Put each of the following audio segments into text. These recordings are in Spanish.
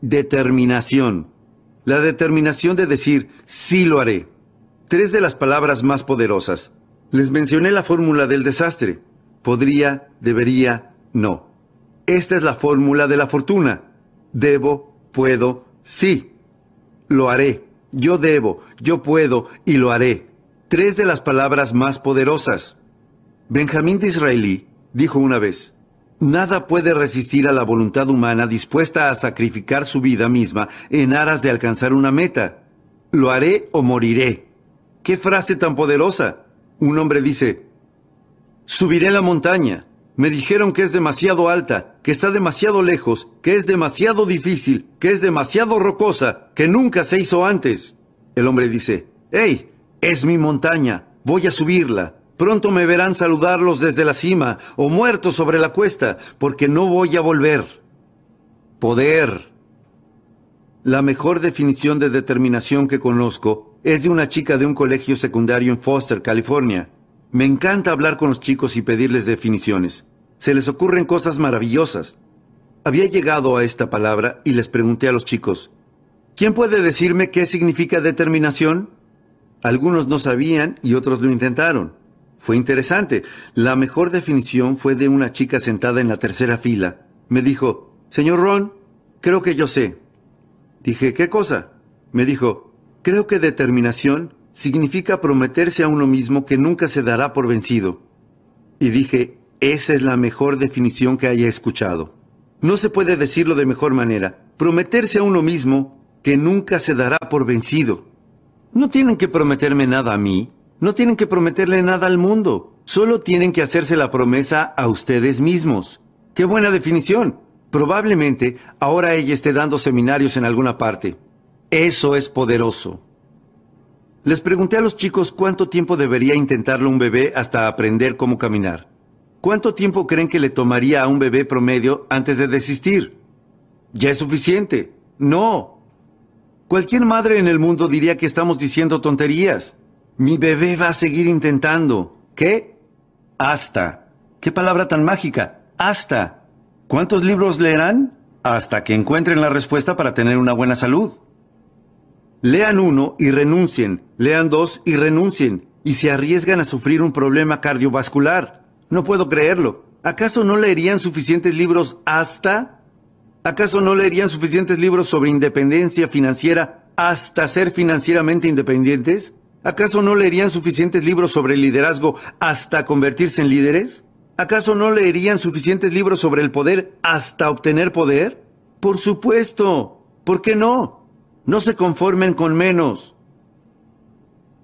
determinación. La determinación de decir, sí lo haré. Tres de las palabras más poderosas. Les mencioné la fórmula del desastre. Podría, debería, no. Esta es la fórmula de la fortuna. Debo, puedo, sí. Lo haré. Yo debo, yo puedo y lo haré. Tres de las palabras más poderosas. Benjamín Disraeli dijo una vez, Nada puede resistir a la voluntad humana dispuesta a sacrificar su vida misma en aras de alcanzar una meta. Lo haré o moriré. ¡Qué frase tan poderosa! Un hombre dice, subiré la montaña. Me dijeron que es demasiado alta, que está demasiado lejos, que es demasiado difícil, que es demasiado rocosa, que nunca se hizo antes. El hombre dice, ¡Hey! Es mi montaña. Voy a subirla. Pronto me verán saludarlos desde la cima o muertos sobre la cuesta, porque no voy a volver. Poder. La mejor definición de determinación que conozco es de una chica de un colegio secundario en Foster, California. Me encanta hablar con los chicos y pedirles definiciones. Se les ocurren cosas maravillosas. Había llegado a esta palabra y les pregunté a los chicos, ¿quién puede decirme qué significa determinación? Algunos no sabían y otros lo intentaron. Fue interesante. La mejor definición fue de una chica sentada en la tercera fila. Me dijo, Señor Ron, creo que yo sé. Dije, ¿qué cosa? Me dijo, creo que determinación significa prometerse a uno mismo que nunca se dará por vencido. Y dije, esa es la mejor definición que haya escuchado. No se puede decirlo de mejor manera. Prometerse a uno mismo que nunca se dará por vencido. No tienen que prometerme nada a mí. No tienen que prometerle nada al mundo. Solo tienen que hacerse la promesa a ustedes mismos. ¡Qué buena definición! Probablemente ahora ella esté dando seminarios en alguna parte. Eso es poderoso. Les pregunté a los chicos cuánto tiempo debería intentarlo un bebé hasta aprender cómo caminar. ¿Cuánto tiempo creen que le tomaría a un bebé promedio antes de desistir? ¿Ya es suficiente? No. Cualquier madre en el mundo diría que estamos diciendo tonterías. Mi bebé va a seguir intentando. ¿Qué? Hasta. ¿Qué palabra tan mágica? Hasta. ¿Cuántos libros leerán? Hasta que encuentren la respuesta para tener una buena salud. Lean uno y renuncien. Lean dos y renuncien. Y se arriesgan a sufrir un problema cardiovascular. No puedo creerlo. ¿Acaso no leerían suficientes libros hasta? ¿Acaso no leerían suficientes libros sobre independencia financiera hasta ser financieramente independientes? ¿Acaso no leerían suficientes libros sobre liderazgo hasta convertirse en líderes? ¿Acaso no leerían suficientes libros sobre el poder hasta obtener poder? Por supuesto. ¿Por qué no? No se conformen con menos.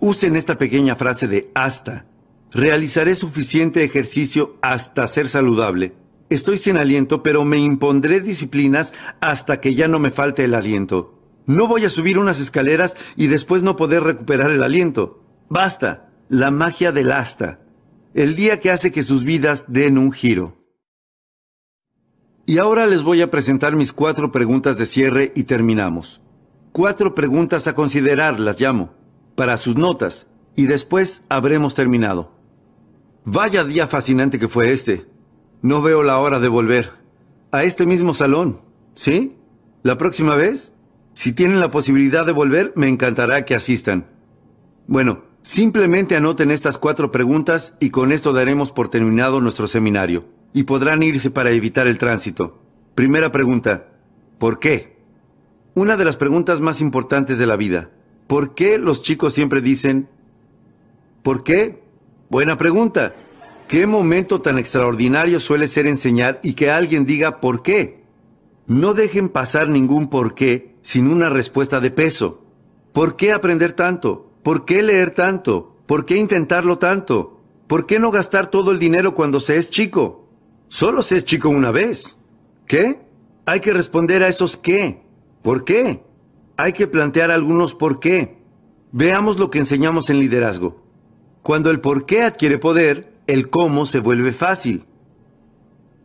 Usen esta pequeña frase de hasta. Realizaré suficiente ejercicio hasta ser saludable. Estoy sin aliento, pero me impondré disciplinas hasta que ya no me falte el aliento. No voy a subir unas escaleras y después no poder recuperar el aliento. Basta. La magia del asta. el día que hace que sus vidas den un giro. Y ahora les voy a presentar mis cuatro preguntas de cierre y terminamos. Cuatro preguntas a considerar, las llamo, para sus notas, y después habremos terminado. Vaya día fascinante que fue este. No veo la hora de volver. A este mismo salón, ¿sí? ¿La próxima vez? Si tienen la posibilidad de volver, me encantará que asistan. Bueno, simplemente anoten estas cuatro preguntas y con esto daremos por terminado nuestro seminario y podrán irse para evitar el tránsito. Primera pregunta, ¿por qué? Una de las preguntas más importantes de la vida. ¿Por qué los chicos siempre dicen, ¿por qué? Buena pregunta. ¿Qué momento tan extraordinario suele ser enseñar y que alguien diga por qué? No dejen pasar ningún por qué sin una respuesta de peso. ¿Por qué aprender tanto? ¿Por qué leer tanto? ¿Por qué intentarlo tanto? ¿Por qué no gastar todo el dinero cuando se es chico? Solo se es chico una vez. ¿Qué? Hay que responder a esos qué. ¿Por qué? Hay que plantear algunos por qué. Veamos lo que enseñamos en liderazgo. Cuando el por qué adquiere poder, el cómo se vuelve fácil.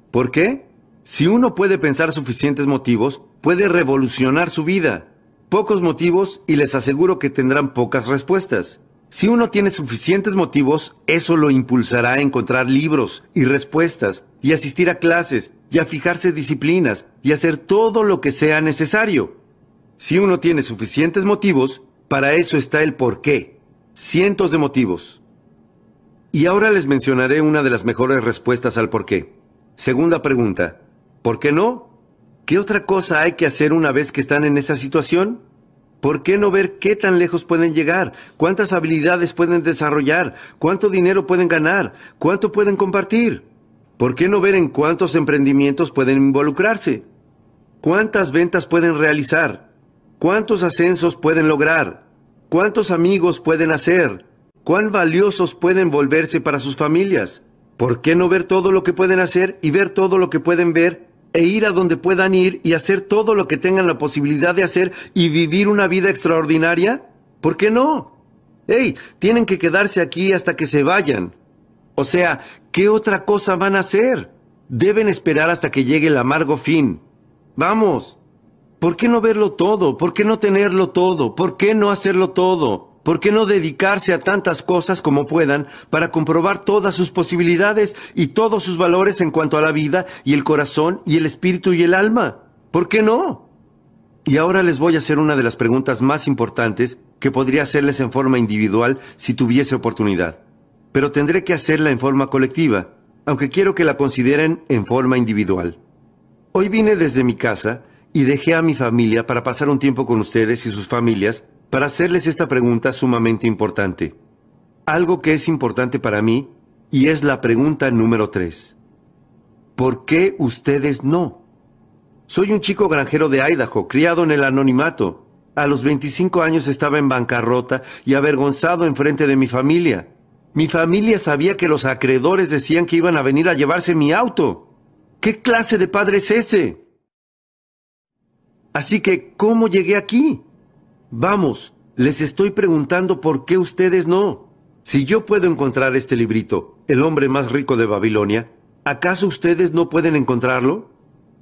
¿Por qué? Si uno puede pensar suficientes motivos, puede revolucionar su vida. Pocos motivos y les aseguro que tendrán pocas respuestas. Si uno tiene suficientes motivos, eso lo impulsará a encontrar libros y respuestas y asistir a clases y a fijarse disciplinas y hacer todo lo que sea necesario. Si uno tiene suficientes motivos, para eso está el por qué. Cientos de motivos. Y ahora les mencionaré una de las mejores respuestas al por qué. Segunda pregunta. ¿Por qué no? ¿Qué otra cosa hay que hacer una vez que están en esa situación? ¿Por qué no ver qué tan lejos pueden llegar? ¿Cuántas habilidades pueden desarrollar? ¿Cuánto dinero pueden ganar? ¿Cuánto pueden compartir? ¿Por qué no ver en cuántos emprendimientos pueden involucrarse? ¿Cuántas ventas pueden realizar? ¿Cuántos ascensos pueden lograr? ¿Cuántos amigos pueden hacer? ¿Cuán valiosos pueden volverse para sus familias? ¿Por qué no ver todo lo que pueden hacer y ver todo lo que pueden ver e ir a donde puedan ir y hacer todo lo que tengan la posibilidad de hacer y vivir una vida extraordinaria? ¿Por qué no? ¡Ey! Tienen que quedarse aquí hasta que se vayan. O sea, ¿qué otra cosa van a hacer? Deben esperar hasta que llegue el amargo fin. Vamos. ¿Por qué no verlo todo? ¿Por qué no tenerlo todo? ¿Por qué no hacerlo todo? ¿Por qué no dedicarse a tantas cosas como puedan para comprobar todas sus posibilidades y todos sus valores en cuanto a la vida y el corazón y el espíritu y el alma? ¿Por qué no? Y ahora les voy a hacer una de las preguntas más importantes que podría hacerles en forma individual si tuviese oportunidad. Pero tendré que hacerla en forma colectiva, aunque quiero que la consideren en forma individual. Hoy vine desde mi casa y dejé a mi familia para pasar un tiempo con ustedes y sus familias para hacerles esta pregunta sumamente importante. Algo que es importante para mí y es la pregunta número tres. ¿Por qué ustedes no? Soy un chico granjero de Idaho, criado en el anonimato. A los 25 años estaba en bancarrota y avergonzado en frente de mi familia. Mi familia sabía que los acreedores decían que iban a venir a llevarse mi auto. ¿Qué clase de padre es ese? Así que, ¿cómo llegué aquí? Vamos, les estoy preguntando por qué ustedes no. Si yo puedo encontrar este librito, El hombre más rico de Babilonia, ¿acaso ustedes no pueden encontrarlo?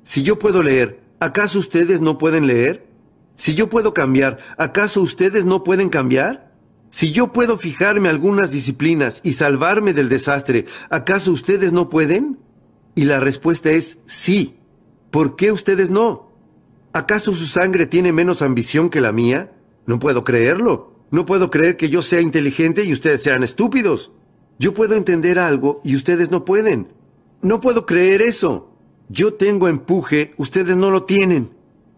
Si yo puedo leer, ¿acaso ustedes no pueden leer? Si yo puedo cambiar, ¿acaso ustedes no pueden cambiar? Si yo puedo fijarme algunas disciplinas y salvarme del desastre, ¿acaso ustedes no pueden? Y la respuesta es sí. ¿Por qué ustedes no? ¿Acaso su sangre tiene menos ambición que la mía? No puedo creerlo. No puedo creer que yo sea inteligente y ustedes sean estúpidos. Yo puedo entender algo y ustedes no pueden. No puedo creer eso. Yo tengo empuje, ustedes no lo tienen.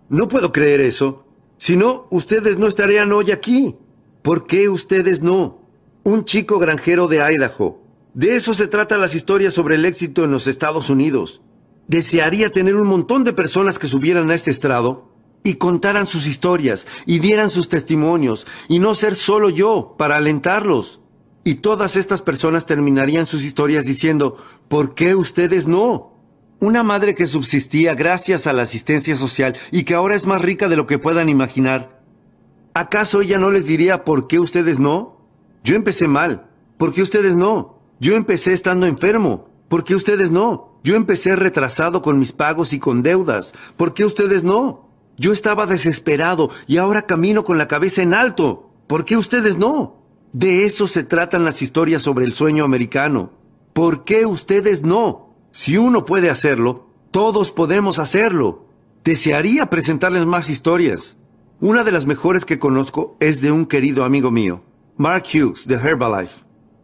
No puedo creer eso. Si no, ustedes no estarían hoy aquí. ¿Por qué ustedes no? Un chico granjero de Idaho. De eso se trata las historias sobre el éxito en los Estados Unidos. Desearía tener un montón de personas que subieran a este estrado y contaran sus historias y dieran sus testimonios y no ser solo yo para alentarlos. Y todas estas personas terminarían sus historias diciendo, ¿por qué ustedes no? Una madre que subsistía gracias a la asistencia social y que ahora es más rica de lo que puedan imaginar. ¿Acaso ella no les diría por qué ustedes no? Yo empecé mal. ¿Por qué ustedes no? Yo empecé estando enfermo. ¿Por qué ustedes no? Yo empecé retrasado con mis pagos y con deudas. ¿Por qué ustedes no? Yo estaba desesperado y ahora camino con la cabeza en alto. ¿Por qué ustedes no? De eso se tratan las historias sobre el sueño americano. ¿Por qué ustedes no? Si uno puede hacerlo, todos podemos hacerlo. Desearía presentarles más historias. Una de las mejores que conozco es de un querido amigo mío, Mark Hughes, de Herbalife.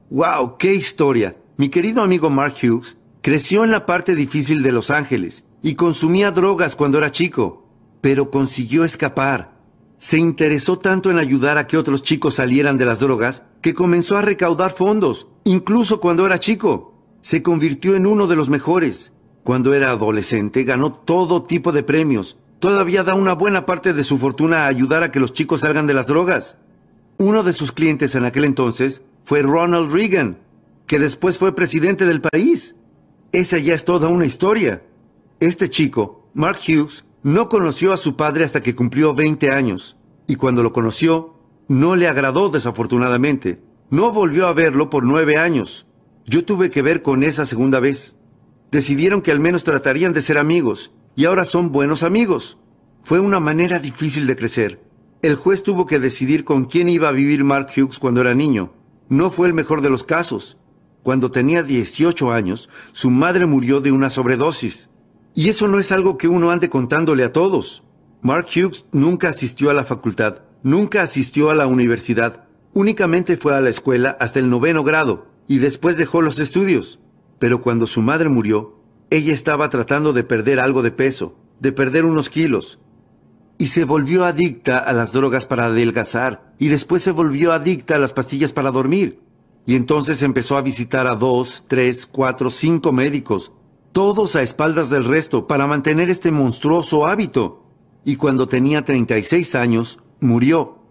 ¡Wow! ¡Qué historia! Mi querido amigo Mark Hughes creció en la parte difícil de Los Ángeles y consumía drogas cuando era chico, pero consiguió escapar. Se interesó tanto en ayudar a que otros chicos salieran de las drogas que comenzó a recaudar fondos, incluso cuando era chico. Se convirtió en uno de los mejores. Cuando era adolescente ganó todo tipo de premios. Todavía da una buena parte de su fortuna a ayudar a que los chicos salgan de las drogas. Uno de sus clientes en aquel entonces fue Ronald Reagan, que después fue presidente del país. Esa ya es toda una historia. Este chico, Mark Hughes, no conoció a su padre hasta que cumplió 20 años, y cuando lo conoció, no le agradó desafortunadamente. No volvió a verlo por nueve años. Yo tuve que ver con esa segunda vez decidieron que al menos tratarían de ser amigos, y ahora son buenos amigos. Fue una manera difícil de crecer. El juez tuvo que decidir con quién iba a vivir Mark Hughes cuando era niño. No fue el mejor de los casos. Cuando tenía 18 años, su madre murió de una sobredosis. Y eso no es algo que uno ande contándole a todos. Mark Hughes nunca asistió a la facultad, nunca asistió a la universidad, únicamente fue a la escuela hasta el noveno grado y después dejó los estudios. Pero cuando su madre murió, ella estaba tratando de perder algo de peso, de perder unos kilos. Y se volvió adicta a las drogas para adelgazar, y después se volvió adicta a las pastillas para dormir. Y entonces empezó a visitar a dos, tres, cuatro, cinco médicos, todos a espaldas del resto, para mantener este monstruoso hábito. Y cuando tenía 36 años, murió.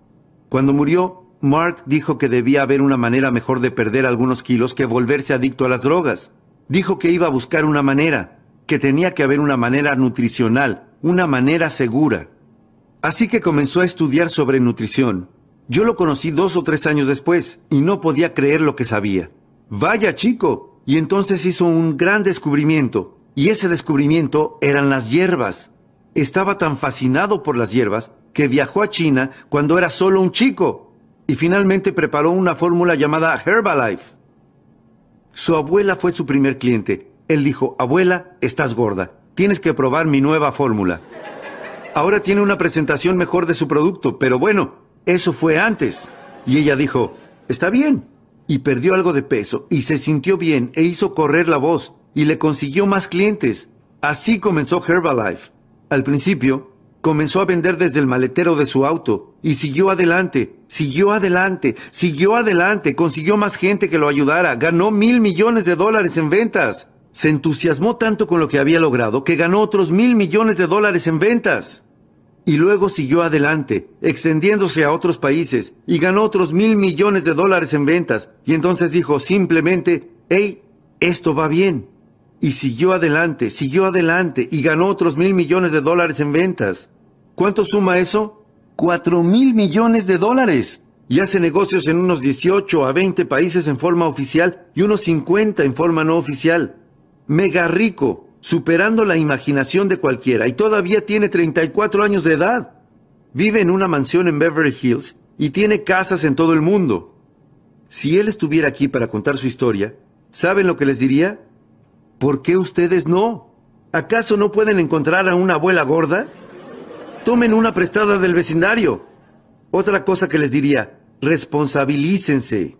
Cuando murió, Mark dijo que debía haber una manera mejor de perder algunos kilos que volverse adicto a las drogas. Dijo que iba a buscar una manera, que tenía que haber una manera nutricional, una manera segura. Así que comenzó a estudiar sobre nutrición. Yo lo conocí dos o tres años después y no podía creer lo que sabía. Vaya chico. Y entonces hizo un gran descubrimiento. Y ese descubrimiento eran las hierbas. Estaba tan fascinado por las hierbas que viajó a China cuando era solo un chico y finalmente preparó una fórmula llamada Herbalife. Su abuela fue su primer cliente. Él dijo, abuela, estás gorda, tienes que probar mi nueva fórmula. Ahora tiene una presentación mejor de su producto, pero bueno, eso fue antes. Y ella dijo, está bien. Y perdió algo de peso y se sintió bien e hizo correr la voz y le consiguió más clientes. Así comenzó Herbalife. Al principio, comenzó a vender desde el maletero de su auto y siguió adelante, siguió adelante, siguió adelante, consiguió más gente que lo ayudara, ganó mil millones de dólares en ventas. Se entusiasmó tanto con lo que había logrado que ganó otros mil millones de dólares en ventas. Y luego siguió adelante, extendiéndose a otros países, y ganó otros mil millones de dólares en ventas. Y entonces dijo simplemente, hey, esto va bien. Y siguió adelante, siguió adelante, y ganó otros mil millones de dólares en ventas. ¿Cuánto suma eso? Cuatro mil millones de dólares. Y hace negocios en unos 18 a 20 países en forma oficial y unos 50 en forma no oficial. Mega rico, superando la imaginación de cualquiera y todavía tiene 34 años de edad. Vive en una mansión en Beverly Hills y tiene casas en todo el mundo. Si él estuviera aquí para contar su historia, ¿saben lo que les diría? ¿Por qué ustedes no? ¿Acaso no pueden encontrar a una abuela gorda? Tomen una prestada del vecindario. Otra cosa que les diría, responsabilícense.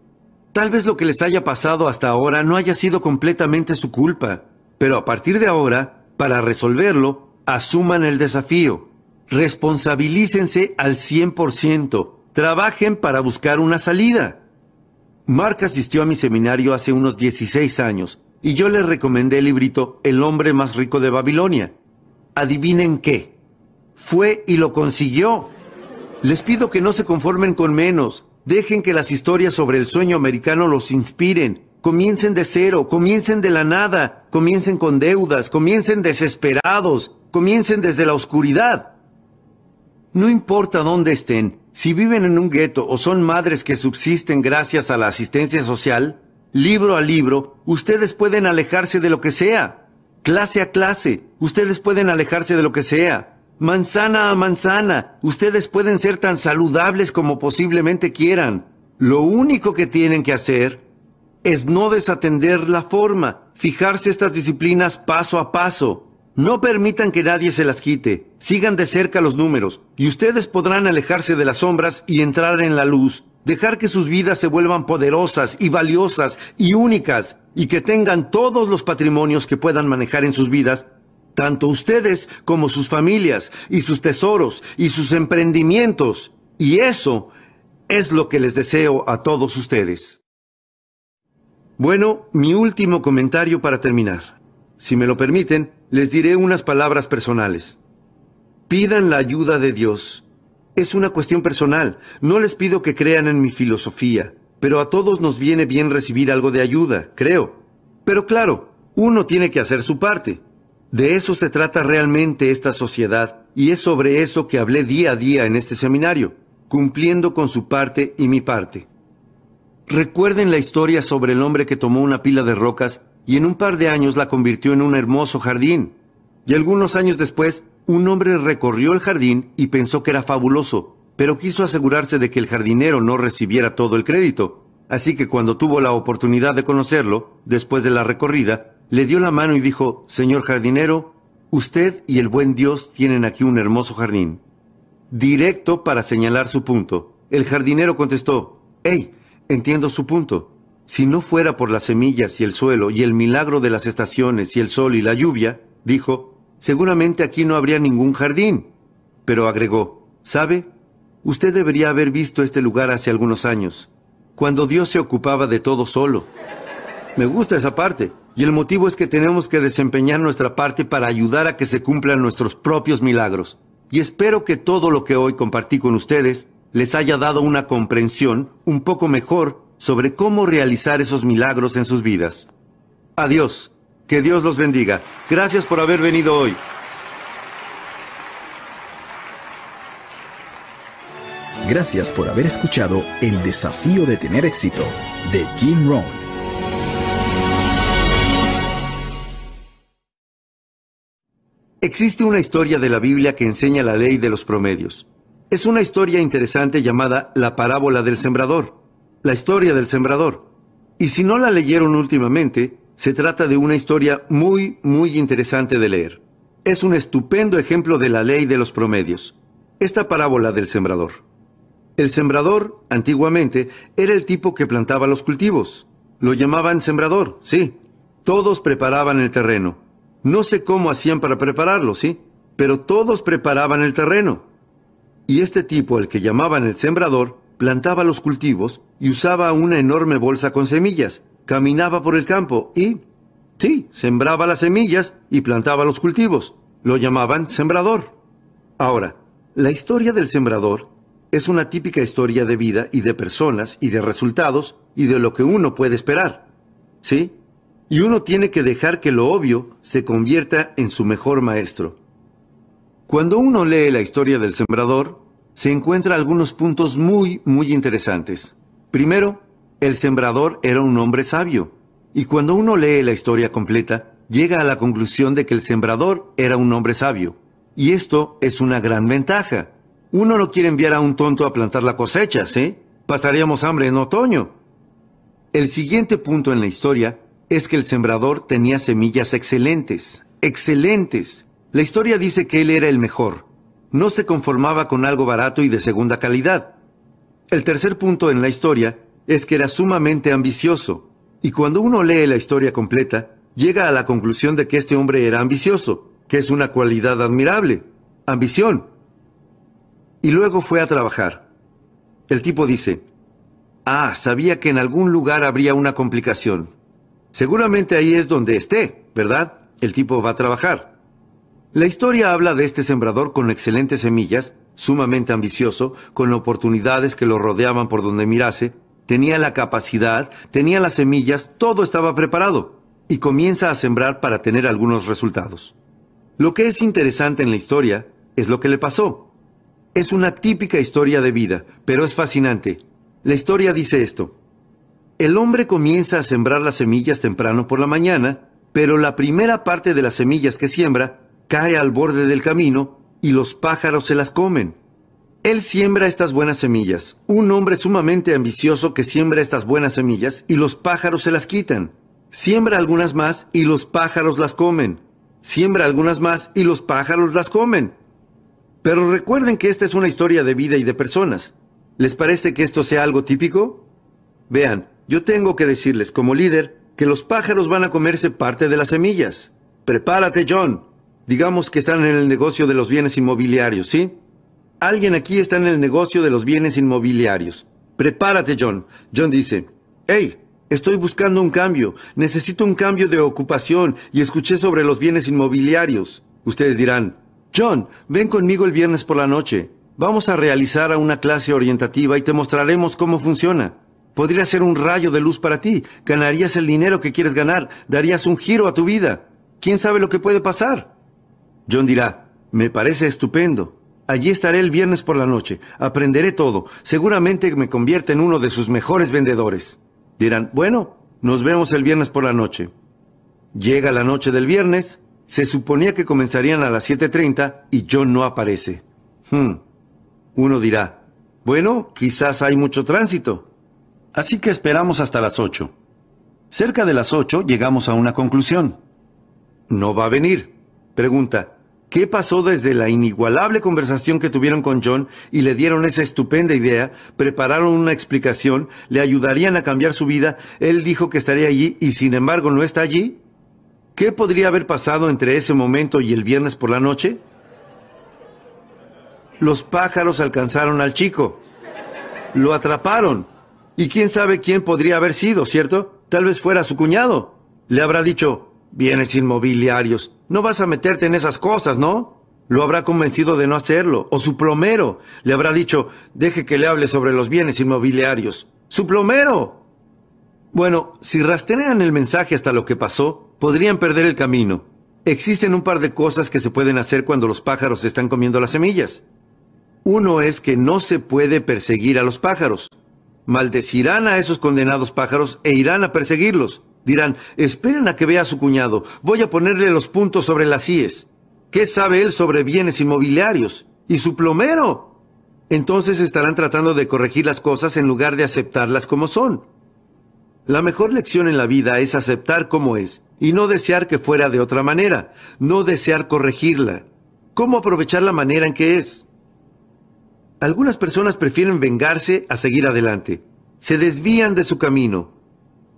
Tal vez lo que les haya pasado hasta ahora no haya sido completamente su culpa, pero a partir de ahora, para resolverlo, asuman el desafío. Responsabilícense al 100%. Trabajen para buscar una salida. Mark asistió a mi seminario hace unos 16 años y yo le recomendé el librito El hombre más rico de Babilonia. Adivinen qué. Fue y lo consiguió. Les pido que no se conformen con menos. Dejen que las historias sobre el sueño americano los inspiren. Comiencen de cero, comiencen de la nada, comiencen con deudas, comiencen desesperados, comiencen desde la oscuridad. No importa dónde estén, si viven en un gueto o son madres que subsisten gracias a la asistencia social, libro a libro, ustedes pueden alejarse de lo que sea. Clase a clase, ustedes pueden alejarse de lo que sea. Manzana a manzana, ustedes pueden ser tan saludables como posiblemente quieran. Lo único que tienen que hacer es no desatender la forma, fijarse estas disciplinas paso a paso. No permitan que nadie se las quite. Sigan de cerca los números y ustedes podrán alejarse de las sombras y entrar en la luz. Dejar que sus vidas se vuelvan poderosas y valiosas y únicas y que tengan todos los patrimonios que puedan manejar en sus vidas, tanto ustedes como sus familias y sus tesoros y sus emprendimientos. Y eso es lo que les deseo a todos ustedes. Bueno, mi último comentario para terminar. Si me lo permiten, les diré unas palabras personales. Pidan la ayuda de Dios. Es una cuestión personal. No les pido que crean en mi filosofía, pero a todos nos viene bien recibir algo de ayuda, creo. Pero claro, uno tiene que hacer su parte. De eso se trata realmente esta sociedad, y es sobre eso que hablé día a día en este seminario, cumpliendo con su parte y mi parte. Recuerden la historia sobre el hombre que tomó una pila de rocas y en un par de años la convirtió en un hermoso jardín. Y algunos años después, un hombre recorrió el jardín y pensó que era fabuloso, pero quiso asegurarse de que el jardinero no recibiera todo el crédito. Así que cuando tuvo la oportunidad de conocerlo, después de la recorrida, le dio la mano y dijo, Señor jardinero, usted y el buen Dios tienen aquí un hermoso jardín. Directo para señalar su punto, el jardinero contestó, Hey, entiendo su punto. Si no fuera por las semillas y el suelo y el milagro de las estaciones y el sol y la lluvia, dijo, seguramente aquí no habría ningún jardín. Pero agregó, ¿sabe? Usted debería haber visto este lugar hace algunos años, cuando Dios se ocupaba de todo solo. Me gusta esa parte, y el motivo es que tenemos que desempeñar nuestra parte para ayudar a que se cumplan nuestros propios milagros. Y espero que todo lo que hoy compartí con ustedes les haya dado una comprensión un poco mejor sobre cómo realizar esos milagros en sus vidas. Adiós. Que Dios los bendiga. Gracias por haber venido hoy. Gracias por haber escuchado El desafío de tener éxito de Jim Rohn. Existe una historia de la Biblia que enseña la ley de los promedios. Es una historia interesante llamada la parábola del sembrador la historia del sembrador. Y si no la leyeron últimamente, se trata de una historia muy, muy interesante de leer. Es un estupendo ejemplo de la ley de los promedios. Esta parábola del sembrador. El sembrador, antiguamente, era el tipo que plantaba los cultivos. Lo llamaban sembrador, sí. Todos preparaban el terreno. No sé cómo hacían para prepararlo, sí, pero todos preparaban el terreno. Y este tipo, el que llamaban el sembrador, plantaba los cultivos y usaba una enorme bolsa con semillas. Caminaba por el campo y... Sí, sembraba las semillas y plantaba los cultivos. Lo llamaban sembrador. Ahora, la historia del sembrador es una típica historia de vida y de personas y de resultados y de lo que uno puede esperar. ¿Sí? Y uno tiene que dejar que lo obvio se convierta en su mejor maestro. Cuando uno lee la historia del sembrador, se encuentra algunos puntos muy, muy interesantes. Primero, el sembrador era un hombre sabio, y cuando uno lee la historia completa, llega a la conclusión de que el sembrador era un hombre sabio. Y esto es una gran ventaja. Uno no quiere enviar a un tonto a plantar la cosecha, ¿sí? Pasaríamos hambre en otoño. El siguiente punto en la historia es que el sembrador tenía semillas excelentes, excelentes. La historia dice que él era el mejor, no se conformaba con algo barato y de segunda calidad. El tercer punto en la historia es que era sumamente ambicioso, y cuando uno lee la historia completa, llega a la conclusión de que este hombre era ambicioso, que es una cualidad admirable, ambición. Y luego fue a trabajar. El tipo dice, ah, sabía que en algún lugar habría una complicación. Seguramente ahí es donde esté, ¿verdad? El tipo va a trabajar. La historia habla de este sembrador con excelentes semillas, sumamente ambicioso, con oportunidades que lo rodeaban por donde mirase, tenía la capacidad, tenía las semillas, todo estaba preparado, y comienza a sembrar para tener algunos resultados. Lo que es interesante en la historia es lo que le pasó. Es una típica historia de vida, pero es fascinante. La historia dice esto. El hombre comienza a sembrar las semillas temprano por la mañana, pero la primera parte de las semillas que siembra cae al borde del camino y los pájaros se las comen. Él siembra estas buenas semillas, un hombre sumamente ambicioso que siembra estas buenas semillas y los pájaros se las quitan. Siembra algunas más y los pájaros las comen. Siembra algunas más y los pájaros las comen. Pero recuerden que esta es una historia de vida y de personas. ¿Les parece que esto sea algo típico? Vean, yo tengo que decirles como líder que los pájaros van a comerse parte de las semillas. Prepárate, John. Digamos que están en el negocio de los bienes inmobiliarios, ¿sí? Alguien aquí está en el negocio de los bienes inmobiliarios. Prepárate, John. John dice, hey, estoy buscando un cambio. Necesito un cambio de ocupación y escuché sobre los bienes inmobiliarios. Ustedes dirán, John, ven conmigo el viernes por la noche. Vamos a realizar una clase orientativa y te mostraremos cómo funciona. Podría ser un rayo de luz para ti. Ganarías el dinero que quieres ganar. Darías un giro a tu vida. ¿Quién sabe lo que puede pasar? John dirá, me parece estupendo. Allí estaré el viernes por la noche. Aprenderé todo. Seguramente me convierte en uno de sus mejores vendedores. Dirán, bueno, nos vemos el viernes por la noche. Llega la noche del viernes. Se suponía que comenzarían a las 7.30 y John no aparece. Hmm. Uno dirá, bueno, quizás hay mucho tránsito. Así que esperamos hasta las 8. Cerca de las 8 llegamos a una conclusión. No va a venir. Pregunta, ¿Qué pasó desde la inigualable conversación que tuvieron con John y le dieron esa estupenda idea? Prepararon una explicación, le ayudarían a cambiar su vida. Él dijo que estaría allí y sin embargo no está allí. ¿Qué podría haber pasado entre ese momento y el viernes por la noche? Los pájaros alcanzaron al chico. Lo atraparon. Y quién sabe quién podría haber sido, ¿cierto? Tal vez fuera su cuñado. Le habrá dicho, bienes inmobiliarios, no vas a meterte en esas cosas, ¿no? Lo habrá convencido de no hacerlo. O su plomero le habrá dicho, deje que le hable sobre los bienes inmobiliarios. ¡Su plomero! Bueno, si rastrean el mensaje hasta lo que pasó, podrían perder el camino. Existen un par de cosas que se pueden hacer cuando los pájaros están comiendo las semillas. Uno es que no se puede perseguir a los pájaros. Maldecirán a esos condenados pájaros e irán a perseguirlos. Dirán, esperen a que vea a su cuñado, voy a ponerle los puntos sobre las IES. ¿Qué sabe él sobre bienes inmobiliarios? ¿Y su plomero? Entonces estarán tratando de corregir las cosas en lugar de aceptarlas como son. La mejor lección en la vida es aceptar como es y no desear que fuera de otra manera, no desear corregirla. ¿Cómo aprovechar la manera en que es? Algunas personas prefieren vengarse a seguir adelante. Se desvían de su camino,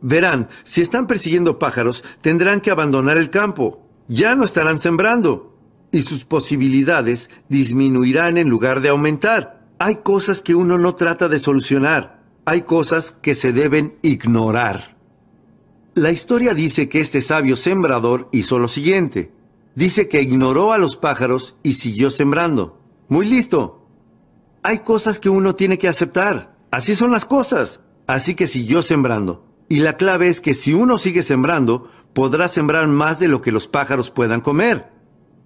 Verán, si están persiguiendo pájaros, tendrán que abandonar el campo. Ya no estarán sembrando. Y sus posibilidades disminuirán en lugar de aumentar. Hay cosas que uno no trata de solucionar. Hay cosas que se deben ignorar. La historia dice que este sabio sembrador hizo lo siguiente. Dice que ignoró a los pájaros y siguió sembrando. Muy listo. Hay cosas que uno tiene que aceptar. Así son las cosas. Así que siguió sembrando. Y la clave es que si uno sigue sembrando, podrá sembrar más de lo que los pájaros puedan comer.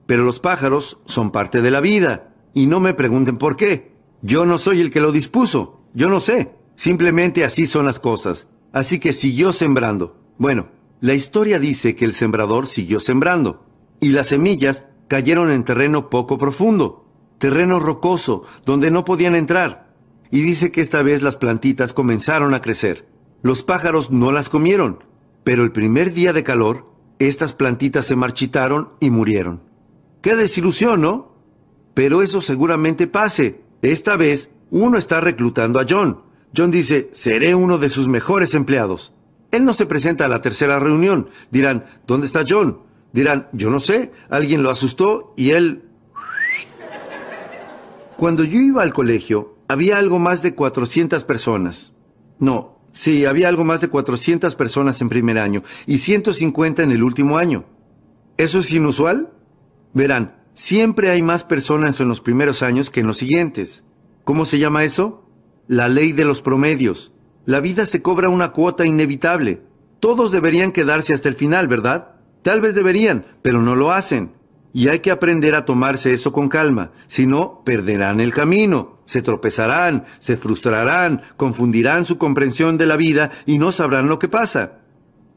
Pero los pájaros son parte de la vida. Y no me pregunten por qué. Yo no soy el que lo dispuso. Yo no sé. Simplemente así son las cosas. Así que siguió sembrando. Bueno, la historia dice que el sembrador siguió sembrando. Y las semillas cayeron en terreno poco profundo. Terreno rocoso, donde no podían entrar. Y dice que esta vez las plantitas comenzaron a crecer. Los pájaros no las comieron, pero el primer día de calor, estas plantitas se marchitaron y murieron. ¡Qué desilusión, ¿no? Pero eso seguramente pase. Esta vez, uno está reclutando a John. John dice, seré uno de sus mejores empleados. Él no se presenta a la tercera reunión. Dirán, ¿dónde está John? Dirán, yo no sé, alguien lo asustó y él... Cuando yo iba al colegio, había algo más de 400 personas. No, Sí, había algo más de 400 personas en primer año y 150 en el último año. ¿Eso es inusual? Verán, siempre hay más personas en los primeros años que en los siguientes. ¿Cómo se llama eso? La ley de los promedios. La vida se cobra una cuota inevitable. Todos deberían quedarse hasta el final, ¿verdad? Tal vez deberían, pero no lo hacen. Y hay que aprender a tomarse eso con calma, si no, perderán el camino. Se tropezarán, se frustrarán, confundirán su comprensión de la vida y no sabrán lo que pasa.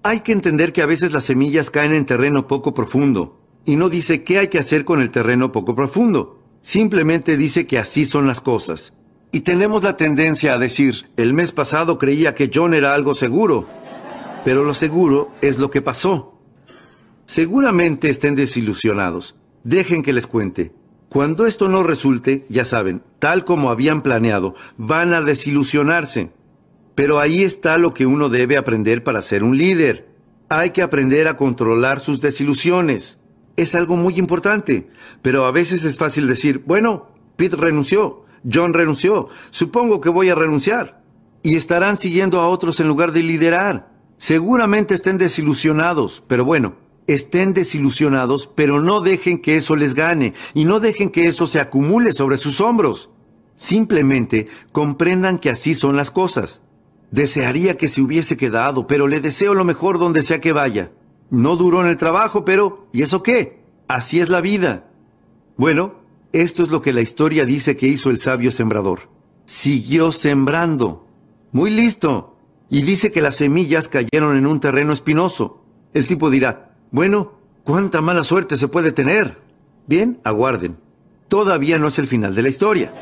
Hay que entender que a veces las semillas caen en terreno poco profundo, y no dice qué hay que hacer con el terreno poco profundo. Simplemente dice que así son las cosas. Y tenemos la tendencia a decir, el mes pasado creía que John era algo seguro, pero lo seguro es lo que pasó. Seguramente estén desilusionados. Dejen que les cuente. Cuando esto no resulte, ya saben, tal como habían planeado, van a desilusionarse. Pero ahí está lo que uno debe aprender para ser un líder. Hay que aprender a controlar sus desilusiones. Es algo muy importante, pero a veces es fácil decir, bueno, Pete renunció, John renunció, supongo que voy a renunciar. Y estarán siguiendo a otros en lugar de liderar. Seguramente estén desilusionados, pero bueno, estén desilusionados, pero no dejen que eso les gane y no dejen que eso se acumule sobre sus hombros. Simplemente comprendan que así son las cosas. Desearía que se hubiese quedado, pero le deseo lo mejor donde sea que vaya. No duró en el trabajo, pero ¿y eso qué? Así es la vida. Bueno, esto es lo que la historia dice que hizo el sabio sembrador. Siguió sembrando. Muy listo. Y dice que las semillas cayeron en un terreno espinoso. El tipo dirá, bueno, ¿cuánta mala suerte se puede tener? Bien, aguarden. Todavía no es el final de la historia.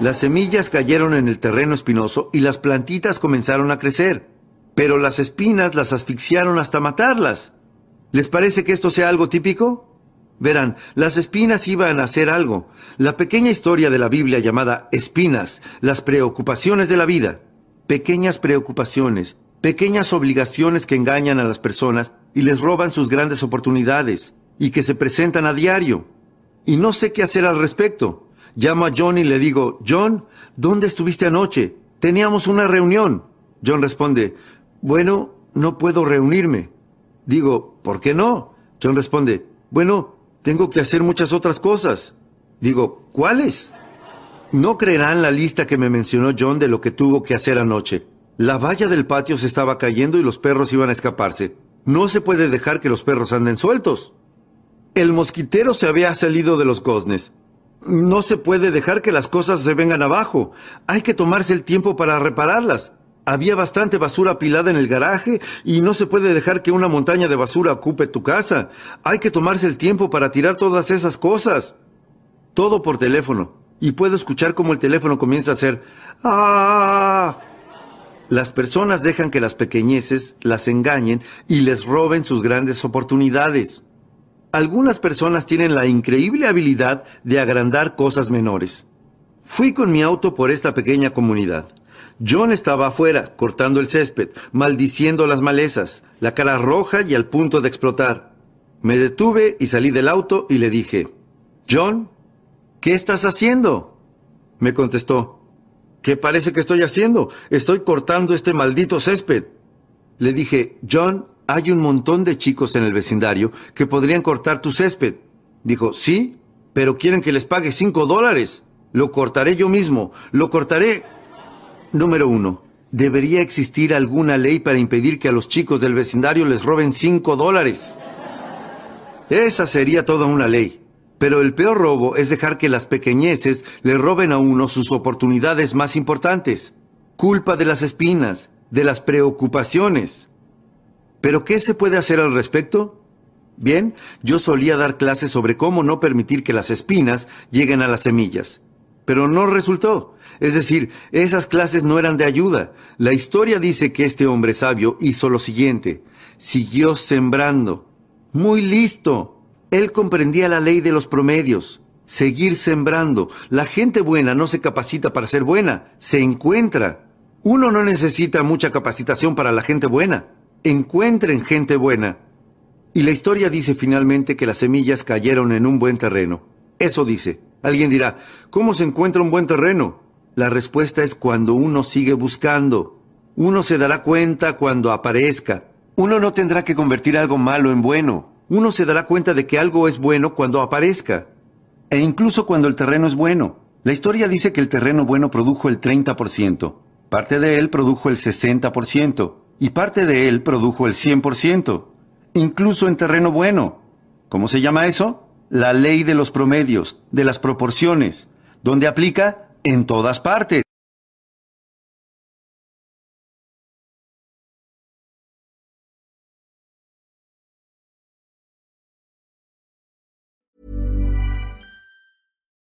Las semillas cayeron en el terreno espinoso y las plantitas comenzaron a crecer, pero las espinas las asfixiaron hasta matarlas. ¿Les parece que esto sea algo típico? Verán, las espinas iban a hacer algo. La pequeña historia de la Biblia llamada espinas, las preocupaciones de la vida. Pequeñas preocupaciones, pequeñas obligaciones que engañan a las personas y les roban sus grandes oportunidades y que se presentan a diario. Y no sé qué hacer al respecto. Llamo a John y le digo, John, ¿dónde estuviste anoche? Teníamos una reunión. John responde, bueno, no puedo reunirme. Digo, ¿por qué no? John responde, bueno, tengo que hacer muchas otras cosas. Digo, ¿cuáles? No creerán la lista que me mencionó John de lo que tuvo que hacer anoche. La valla del patio se estaba cayendo y los perros iban a escaparse. No se puede dejar que los perros anden sueltos. El mosquitero se había salido de los goznes. No se puede dejar que las cosas se vengan abajo. Hay que tomarse el tiempo para repararlas. Había bastante basura apilada en el garaje y no se puede dejar que una montaña de basura ocupe tu casa. Hay que tomarse el tiempo para tirar todas esas cosas. Todo por teléfono. Y puedo escuchar cómo el teléfono comienza a hacer ¡Ah! Las personas dejan que las pequeñeces las engañen y les roben sus grandes oportunidades. Algunas personas tienen la increíble habilidad de agrandar cosas menores. Fui con mi auto por esta pequeña comunidad. John estaba afuera, cortando el césped, maldiciendo las malezas, la cara roja y al punto de explotar. Me detuve y salí del auto y le dije, John, ¿qué estás haciendo? Me contestó, ¿qué parece que estoy haciendo? Estoy cortando este maldito césped. Le dije, John, hay un montón de chicos en el vecindario que podrían cortar tu césped. Dijo, sí, pero quieren que les pague cinco dólares. Lo cortaré yo mismo, lo cortaré. Número uno, debería existir alguna ley para impedir que a los chicos del vecindario les roben cinco dólares. Esa sería toda una ley. Pero el peor robo es dejar que las pequeñeces le roben a uno sus oportunidades más importantes. Culpa de las espinas, de las preocupaciones. ¿Pero qué se puede hacer al respecto? Bien, yo solía dar clases sobre cómo no permitir que las espinas lleguen a las semillas. Pero no resultó. Es decir, esas clases no eran de ayuda. La historia dice que este hombre sabio hizo lo siguiente. Siguió sembrando. Muy listo. Él comprendía la ley de los promedios. Seguir sembrando. La gente buena no se capacita para ser buena, se encuentra. Uno no necesita mucha capacitación para la gente buena encuentren gente buena. Y la historia dice finalmente que las semillas cayeron en un buen terreno. Eso dice. Alguien dirá, ¿cómo se encuentra un buen terreno? La respuesta es cuando uno sigue buscando. Uno se dará cuenta cuando aparezca. Uno no tendrá que convertir algo malo en bueno. Uno se dará cuenta de que algo es bueno cuando aparezca. E incluso cuando el terreno es bueno. La historia dice que el terreno bueno produjo el 30%. Parte de él produjo el 60% y parte de él produjo el 100%, incluso en terreno bueno. ¿Cómo se llama eso? La ley de los promedios, de las proporciones, donde aplica en todas partes.